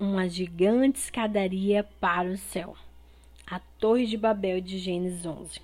uma gigante escadaria para o céu. A Torre de Babel de Gênesis 11.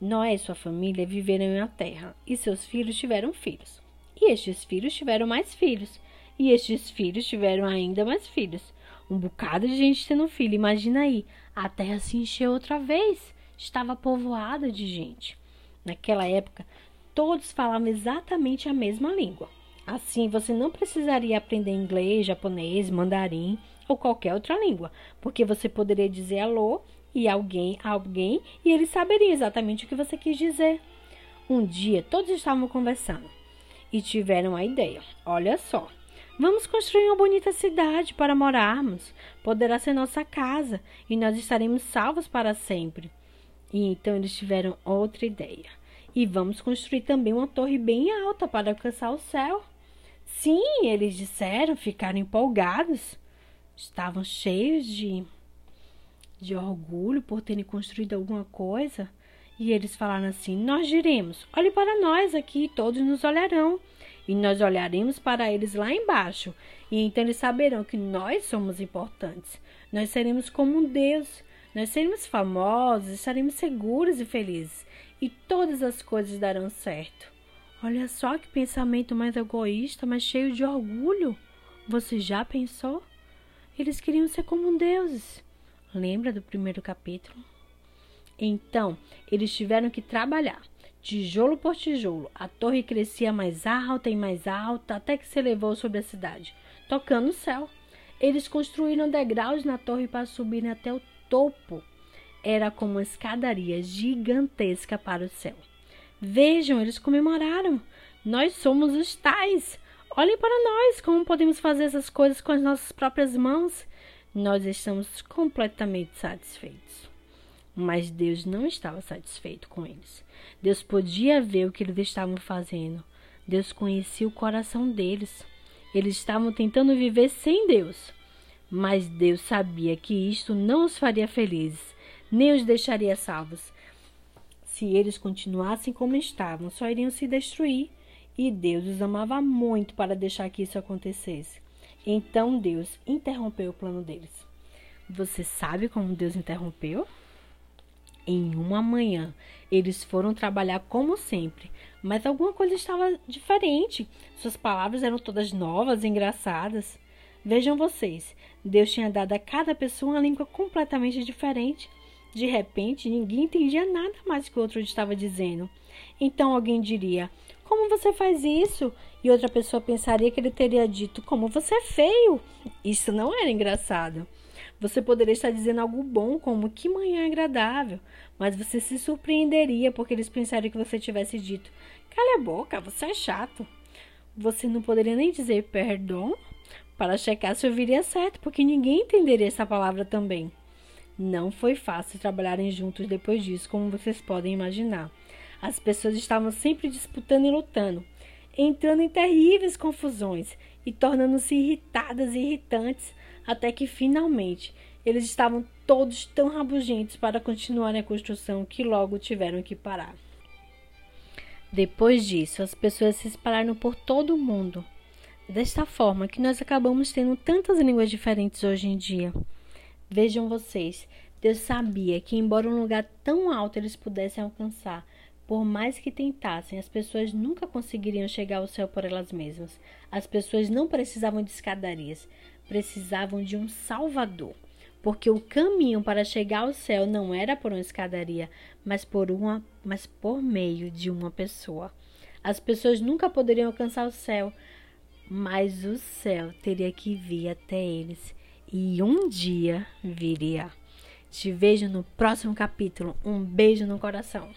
Noé e sua família viveram na terra, e seus filhos tiveram filhos. E estes filhos tiveram mais filhos, e estes filhos tiveram ainda mais filhos. Um bocado de gente tendo filho. Imagina aí, a terra se encheu outra vez. Estava povoada de gente. Naquela época, todos falavam exatamente a mesma língua. Assim, você não precisaria aprender inglês, japonês, mandarim ou qualquer outra língua, porque você poderia dizer alô e alguém, alguém, e eles saberiam exatamente o que você quis dizer. Um dia, todos estavam conversando e tiveram a ideia. Olha só, vamos construir uma bonita cidade para morarmos. Poderá ser nossa casa e nós estaremos salvos para sempre. E então eles tiveram outra ideia. E vamos construir também uma torre bem alta para alcançar o céu. Sim, eles disseram, ficaram empolgados. Estavam cheios de de orgulho por terem construído alguma coisa. E eles falaram assim: Nós diremos, olhe para nós aqui, todos nos olharão. E nós olharemos para eles lá embaixo. E então eles saberão que nós somos importantes. Nós seremos como um Deus. Nós seremos famosos, estaremos seguros e felizes. E todas as coisas darão certo. Olha só que pensamento mais egoísta, mas cheio de orgulho. Você já pensou? Eles queriam ser como deuses. Lembra do primeiro capítulo? Então, eles tiveram que trabalhar, tijolo por tijolo. A torre crescia mais alta e mais alta até que se elevou sobre a cidade, tocando o céu. Eles construíram degraus na torre para subirem até o topo. Era como uma escadaria gigantesca para o céu. Vejam, eles comemoraram. Nós somos os tais. Olhem para nós, como podemos fazer essas coisas com as nossas próprias mãos nós estamos completamente satisfeitos. Mas Deus não estava satisfeito com eles. Deus podia ver o que eles estavam fazendo. Deus conhecia o coração deles. Eles estavam tentando viver sem Deus. Mas Deus sabia que isto não os faria felizes, nem os deixaria salvos. Se eles continuassem como estavam, só iriam se destruir. E Deus os amava muito para deixar que isso acontecesse. Então Deus interrompeu o plano deles. Você sabe como Deus interrompeu? Em uma manhã, eles foram trabalhar como sempre, mas alguma coisa estava diferente. Suas palavras eram todas novas e engraçadas. Vejam vocês, Deus tinha dado a cada pessoa uma língua completamente diferente. De repente, ninguém entendia nada mais que o outro estava dizendo. Então alguém diria: como você faz isso? E outra pessoa pensaria que ele teria dito: Como você é feio. Isso não era engraçado. Você poderia estar dizendo algo bom, como que manhã agradável, mas você se surpreenderia porque eles pensariam que você tivesse dito: Cala a boca, você é chato. Você não poderia nem dizer perdão para checar se ouviria certo, porque ninguém entenderia essa palavra também. Não foi fácil trabalharem juntos depois disso, como vocês podem imaginar. As pessoas estavam sempre disputando e lutando, entrando em terríveis confusões e tornando-se irritadas e irritantes, até que finalmente eles estavam todos tão rabugentos para continuar a construção que logo tiveram que parar. Depois disso, as pessoas se espalharam por todo o mundo. Desta forma que nós acabamos tendo tantas línguas diferentes hoje em dia. Vejam vocês, Deus sabia que, embora um lugar tão alto eles pudessem alcançar, por mais que tentassem, as pessoas nunca conseguiriam chegar ao céu por elas mesmas. As pessoas não precisavam de escadarias, precisavam de um Salvador. Porque o caminho para chegar ao céu não era por uma escadaria, mas por uma, mas por meio de uma pessoa. As pessoas nunca poderiam alcançar o céu, mas o céu teria que vir até eles e um dia viria. Te vejo no próximo capítulo. Um beijo no coração.